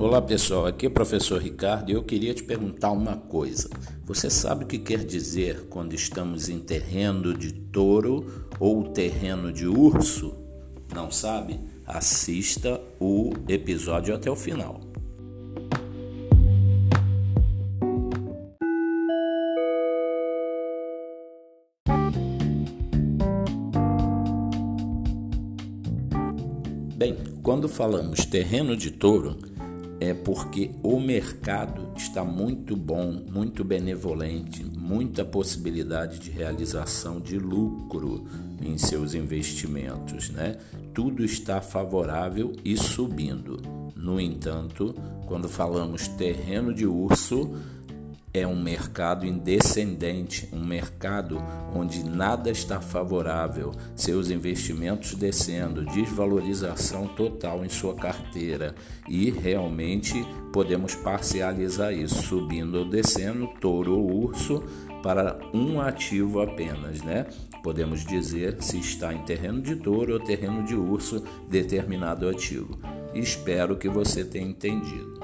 Olá pessoal, aqui é o professor Ricardo e eu queria te perguntar uma coisa. Você sabe o que quer dizer quando estamos em terreno de touro ou terreno de urso? Não sabe? Assista o episódio até o final. Bem, quando falamos terreno de touro, é porque o mercado está muito bom, muito benevolente, muita possibilidade de realização de lucro em seus investimentos, né? Tudo está favorável e subindo. No entanto, quando falamos terreno de urso, é um mercado indescendente, um mercado onde nada está favorável, seus investimentos descendo, desvalorização total em sua carteira e realmente podemos parcializar isso, subindo ou descendo, touro ou urso, para um ativo apenas, né? Podemos dizer se está em terreno de touro ou terreno de urso determinado ativo. Espero que você tenha entendido.